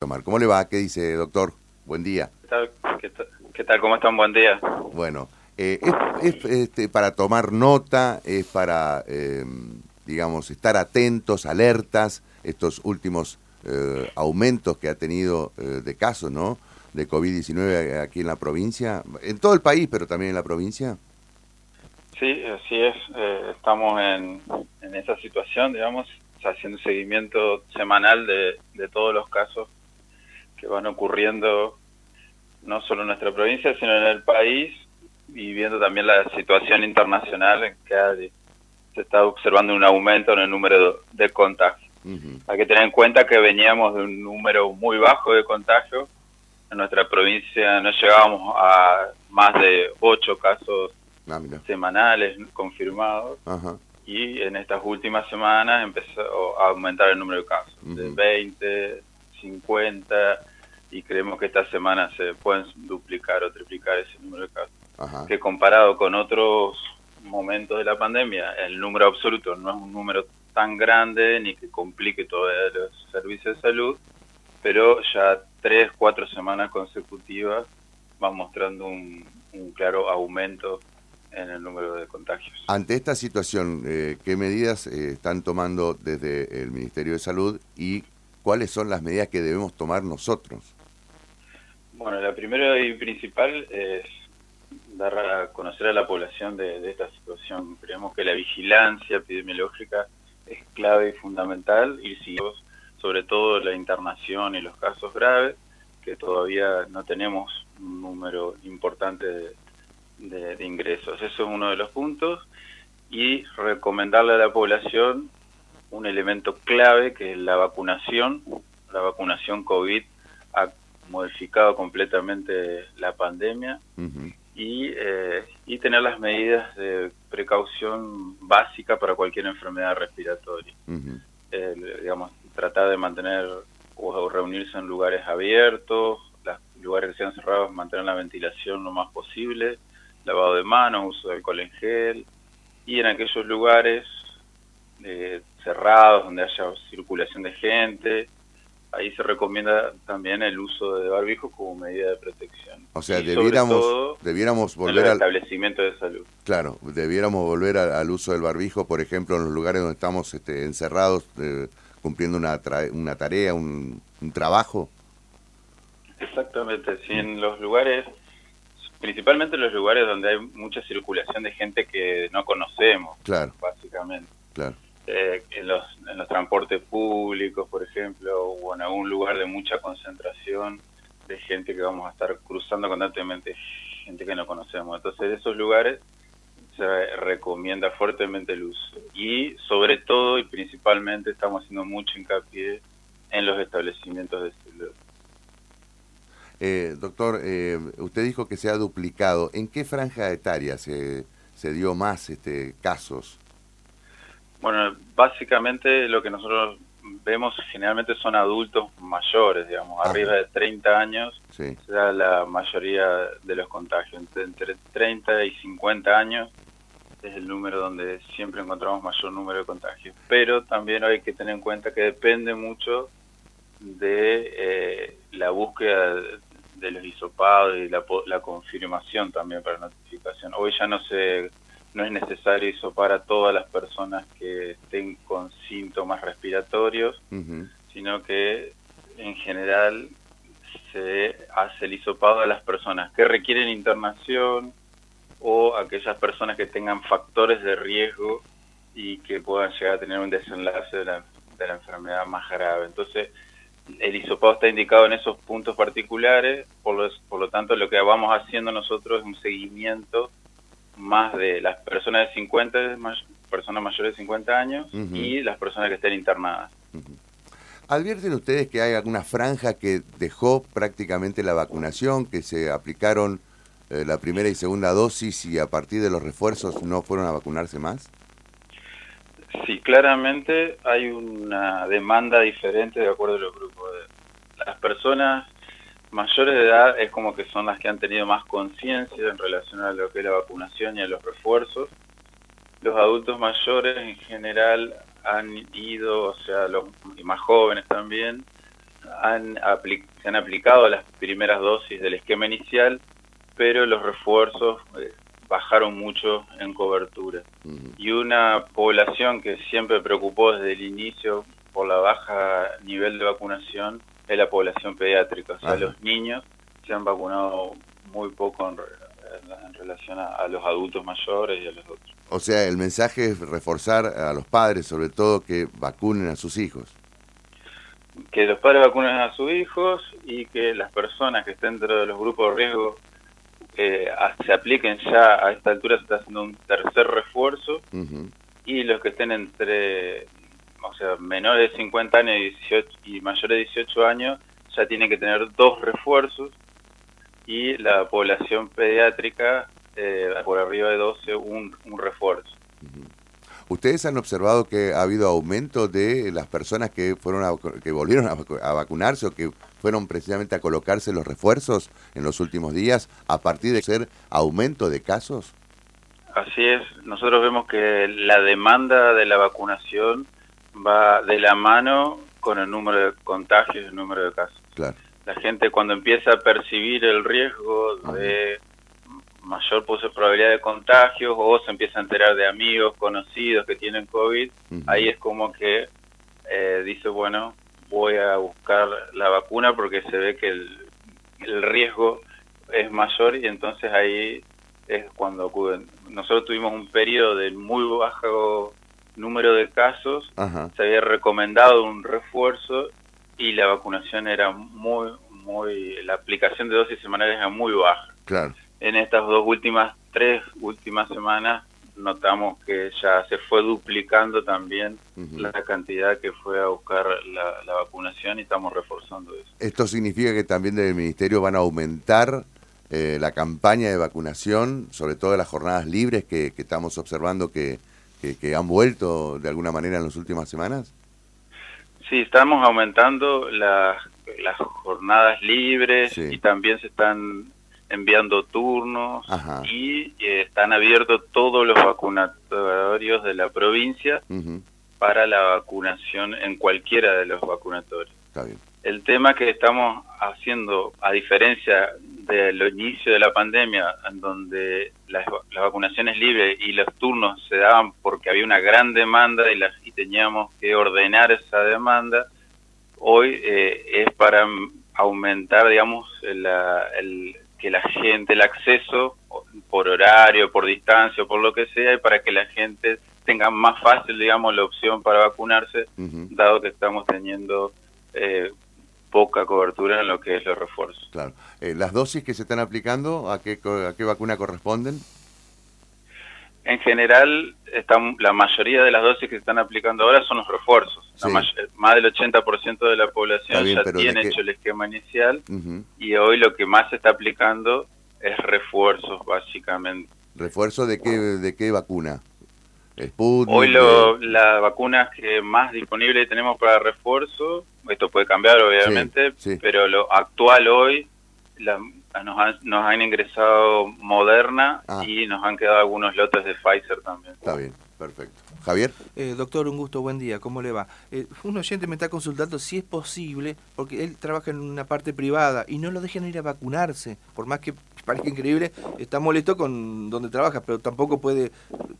tomar. ¿Cómo le va? ¿Qué dice, doctor? Buen día. ¿Qué tal? ¿Qué tal? ¿Cómo están? Buen día. Bueno, eh, es, este, para tomar nota, es para, eh, digamos, estar atentos, alertas, estos últimos eh, aumentos que ha tenido de casos, ¿no? De COVID-19 aquí en la provincia, en todo el país, pero también en la provincia. Sí, así es. estamos en, en esa situación, digamos, haciendo seguimiento semanal de, de todos los casos que van ocurriendo no solo en nuestra provincia, sino en el país y viendo también la situación internacional en que se está observando un aumento en el número de contagios. Hay que tener en cuenta que veníamos de un número muy bajo de contagios. En nuestra provincia no llegábamos a más de ocho casos ah, semanales confirmados. Y en estas últimas semanas empezó a aumentar el número de casos, de 20, 50, y creemos que esta semana se pueden duplicar o triplicar ese número de casos. Que comparado con otros momentos de la pandemia, el número absoluto no es un número tan grande ni que complique todos los servicios de salud, pero ya tres, cuatro semanas consecutivas van mostrando un, claro aumento en el número de contagios. Ante esta situación, eh, ¿qué medidas eh, están tomando desde el Ministerio de Salud y cuáles son las medidas que debemos tomar nosotros? Bueno, la primera y principal es dar a conocer a la población de, esta situación. Creemos que la vigilancia epidemiológica es clave y fundamental y si sobre todo la internación y los casos graves, que todavía no tenemos un número importante de, de ingresos. Eso es uno de los puntos. Y recomendarle a la población un elemento clave que es la vacunación, la vacunación COVID modificado completamente la pandemia y, eh, y tener las medidas de precaución básica para cualquier enfermedad respiratoria. digamos, tratar de mantener o reunirse en lugares abiertos, los lugares que sean cerrados, mantener la ventilación lo más posible, lavado de manos, uso de alcohol en gel, y en aquellos lugares eh, cerrados donde haya circulación de gente, ahí se recomienda también el uso de barbijo como medida de protección. O sea, debiéramos, debiéramos volver al establecimiento de salud. Claro, debiéramos volver al, uso del barbijo, por ejemplo, en los lugares donde estamos este, encerrados, eh, cumpliendo una, una tarea, un, trabajo. Exactamente, sí, en los lugares, principalmente en los lugares donde hay mucha circulación de gente que no conocemos, claro. básicamente. Claro. Eh, en, los, en los transportes públicos, por ejemplo, o en algún lugar de mucha concentración de gente que vamos a estar cruzando constantemente, gente que no conocemos. Entonces, en esos lugares se recomienda fuertemente el uso. Y sobre todo y principalmente estamos haciendo mucho hincapié en los establecimientos de salud. Eh, doctor, eh, usted dijo que se ha duplicado. ¿En qué franja etaria se, se dio más este, casos? Bueno, básicamente lo que nosotros vemos generalmente son adultos mayores, digamos, arriba de 30 años, sí. da la mayoría de los contagios. Entre, 30 y 50 años es el número donde siempre encontramos mayor número de contagios. Pero también hay que tener en cuenta que depende mucho de eh, la búsqueda de los hisopados y la, la confirmación también para notificación. Hoy ya no se no es necesario hisopar a todas las personas que estén con síntomas respiratorios, sino que en general se hace el hisopado a las personas que requieren internación o aquellas personas que tengan factores de riesgo y que puedan llegar a tener un desenlace de la, de la enfermedad más grave. Entonces, el hisopado está indicado en esos puntos particulares, por, por lo tanto lo que vamos haciendo nosotros es un seguimiento más de las personas de 50, personas mayores de 50 años y las personas que estén internadas. ¿Advierten ustedes que hay alguna franja que dejó prácticamente la vacunación, que se aplicaron eh, la primera y segunda dosis y a partir de los refuerzos no fueron a vacunarse más? Sí, claramente hay una demanda diferente de acuerdo a los grupos. Las personas mayores de edad es como que son las que han tenido más conciencia en relación a lo que es la vacunación y a los refuerzos. Los adultos mayores en general han ido, o sea, los y más jóvenes también, han se han aplicado las primeras dosis del esquema inicial, pero los refuerzos eh, bajaron mucho en cobertura. Y una población que siempre preocupó desde el inicio por la baja nivel de vacunación es la población pediátrica. O sea, los niños se han vacunado muy poco en, relación a, los adultos mayores y a los otros. O sea, el mensaje es reforzar a los padres, sobre todo, que vacunen a sus hijos. Que los padres vacunen a sus hijos y que las personas que estén dentro de los grupos de riesgo eh, se apliquen ya a esta altura, se está haciendo un tercer refuerzo y los que estén entre, o sea, menores de 50 años y, 18, y mayores de 18 años ya tienen que tener dos refuerzos y la población pediátrica eh, por arriba de 12 un, refuerzo. ¿Ustedes han observado que ha habido aumento de las personas que fueron que volvieron a, vacunarse o que fueron precisamente a colocarse los refuerzos en los últimos días a partir de ser aumento de casos? Así es, nosotros vemos que la demanda de la vacunación va de la mano con el número de contagios y el número de casos. Claro la gente cuando empieza a percibir el riesgo de mayor probabilidad de contagios o se empieza a enterar de amigos, conocidos que tienen COVID, ahí es como que eh, dice, bueno, voy a buscar la vacuna porque se ve que el, riesgo es mayor y entonces ahí es cuando ocurren. Nosotros tuvimos un periodo de muy bajo número de casos, se había recomendado un refuerzo y la vacunación era muy, muy, la aplicación de dosis semanales era muy baja. Claro. En estas dos últimas, tres últimas semanas, notamos que ya se fue duplicando también la cantidad que fue a buscar la, vacunación y estamos reforzando eso. ¿Esto significa que también del Ministerio van a aumentar eh, la campaña de vacunación, sobre todo las jornadas libres que, estamos observando que, que, han vuelto de alguna manera en las últimas semanas? Sí, estamos aumentando las, las jornadas libres y también se están enviando turnos y eh, están abiertos todos los vacunatorios de la provincia para la vacunación en cualquiera de los vacunatorios. El tema que estamos haciendo, a diferencia del inicio de la pandemia, en donde las, vacunaciones libres y los turnos se daban porque había una gran demanda y, las, y teníamos que ordenar esa demanda, hoy eh, es para aumentar, digamos, el, que la gente, el acceso por horario, por distancia, por lo que sea, y para que la gente tenga más fácil, digamos, la opción para vacunarse, dado que estamos teniendo eh, poca cobertura en lo que es los refuerzos. Claro. Eh, ¿Las dosis que se están aplicando, a qué, a qué vacuna corresponden? En general, están, la mayoría de las dosis que se están aplicando ahora son los refuerzos. más del 80% de la población ya tiene hecho el esquema inicial y hoy lo que más se está aplicando es refuerzos, básicamente. ¿Refuerzo de qué, de qué vacuna? hoy lo, la vacuna que más disponible tenemos para refuerzo, esto puede cambiar obviamente, pero lo actual hoy, la, nos han, nos han ingresado Moderna ah. y nos han quedado algunos lotes de Pfizer también. Está bien, perfecto. Javier. Eh, doctor, un gusto, buen día, ¿cómo le va? Eh, un oyente me está consultando si es posible, porque él trabaja en una parte privada y no lo dejan ir a vacunarse, por más que parezca increíble, está molesto con donde trabaja, pero tampoco puede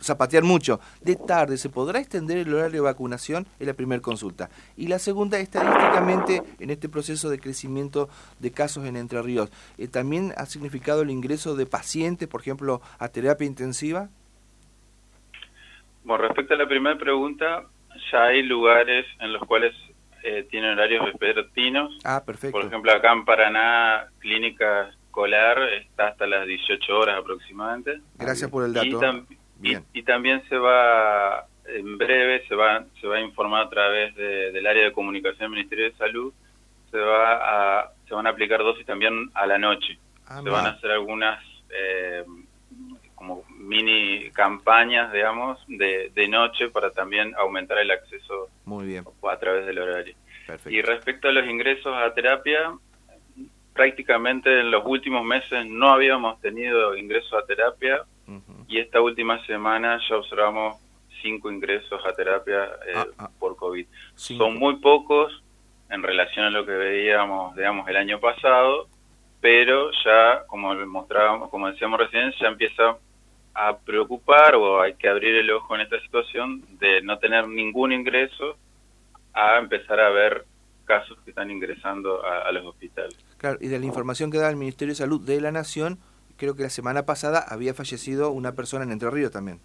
zapatear mucho. De tarde, ¿se podrá extender el horario de vacunación? Es la primera consulta. Y la segunda, estadísticamente, en este proceso de crecimiento de casos en Entre Ríos, eh, ¿también ha significado el ingreso de pacientes, por ejemplo, a terapia intensiva? Bueno, respecto a la primera pregunta, ya hay lugares en los cuales eh, tienen horarios vespertinos. Ah, perfecto. Por ejemplo, acá en Paraná, clínica escolar está hasta las 18 horas aproximadamente. Gracias por el dato. Y, también se va, en breve, se va, se va a informar a través del área de comunicación del Ministerio de Salud, se, va a, se van a aplicar dosis también a la noche. Ah, se van a hacer algunas... Eh, como mini campañas, digamos, de, de noche para también aumentar el acceso Muy bien. a través del horario. Y respecto a los ingresos a terapia, prácticamente en los últimos meses no habíamos tenido ingresos a terapia y esta última semana ya observamos cinco ingresos a terapia eh, ah, ah. por COVID. Son muy pocos, en relación a lo que veíamos, digamos, el año pasado, pero ya, como mostrábamos, como decíamos recién, ya empieza a preocupar o hay que abrir el ojo en esta situación de no tener ningún ingreso a empezar a ver casos que están ingresando a, los hospitales. Claro, y de la información que da el Ministerio de Salud de la Nación, creo que la semana pasada había fallecido una persona en Entre Ríos también.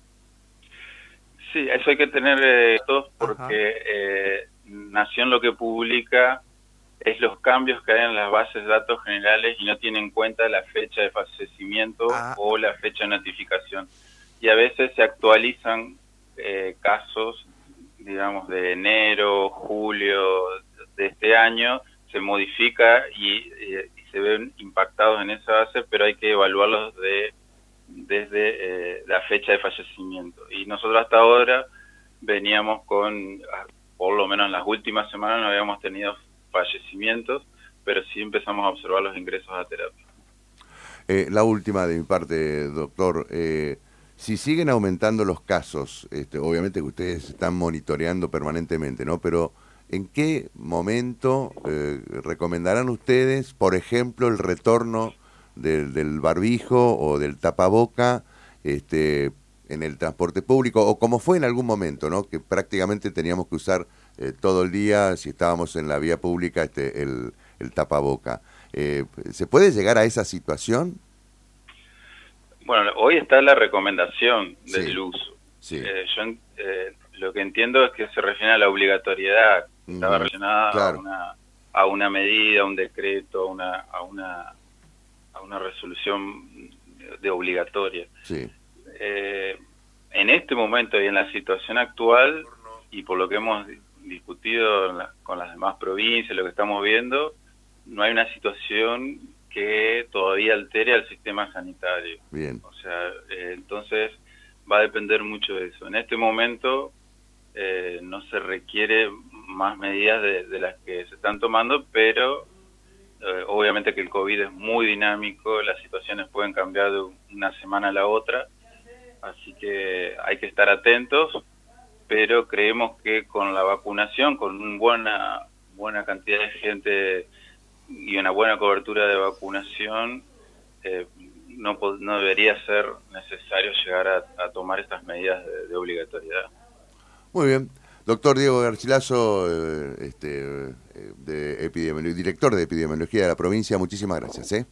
Sí, eso hay que tener eh, todos porque eh, Nación lo que publica es los cambios que hay en las bases de datos generales y no tiene en cuenta la fecha de fallecimiento ah. o la fecha de notificación. Y a veces se actualizan eh, casos, digamos, de enero, julio de este año, se modifica y, se ven impactados en esa base, pero hay que evaluarlos de, desde eh, la fecha de fallecimiento. Y nosotros hasta ahora veníamos con, por lo menos en las últimas semanas no habíamos tenido fallecimientos, pero sí empezamos a observar los ingresos a terapia. Eh, la última de mi parte, doctor. Eh, si siguen aumentando los casos, este, obviamente que ustedes están monitoreando permanentemente, ¿no? Pero ¿en qué momento eh, recomendarán ustedes, por ejemplo, el retorno del, del barbijo o del tapaboca este, en el transporte público? O como fue en algún momento, ¿no? Que prácticamente teníamos que usar eh, todo el día, si estábamos en la vía pública, este, el, el tapaboca. Eh, ¿Se puede llegar a esa situación? Bueno, hoy está la recomendación del uso. Eh, yo lo que entiendo es que se refiere a la obligatoriedad, estaba relacionada a, una, a una medida, a un decreto, a una, a una, a una resolución de obligatoria. en este momento y en la situación actual, y por lo que hemos discutido con las demás provincias, lo que estamos viendo, no hay una situación que todavía altere al sistema sanitario. Bien. O sea, eh, entonces va a depender mucho de eso. En este momento eh, no se requiere más medidas de, las que se están tomando, pero eh, obviamente que el COVID es muy dinámico, las situaciones pueden cambiar de una semana a la otra, así que hay que estar atentos, pero creemos que con la vacunación, con una buena, buena cantidad de gente y una buena cobertura de vacunación, eh, no, no debería ser necesario llegar a, tomar estas medidas de, obligatoriedad. Muy bien. Doctor Diego Garcilaso, eh, este, eh, director de epidemiología de la provincia, muchísimas gracias. ¿eh?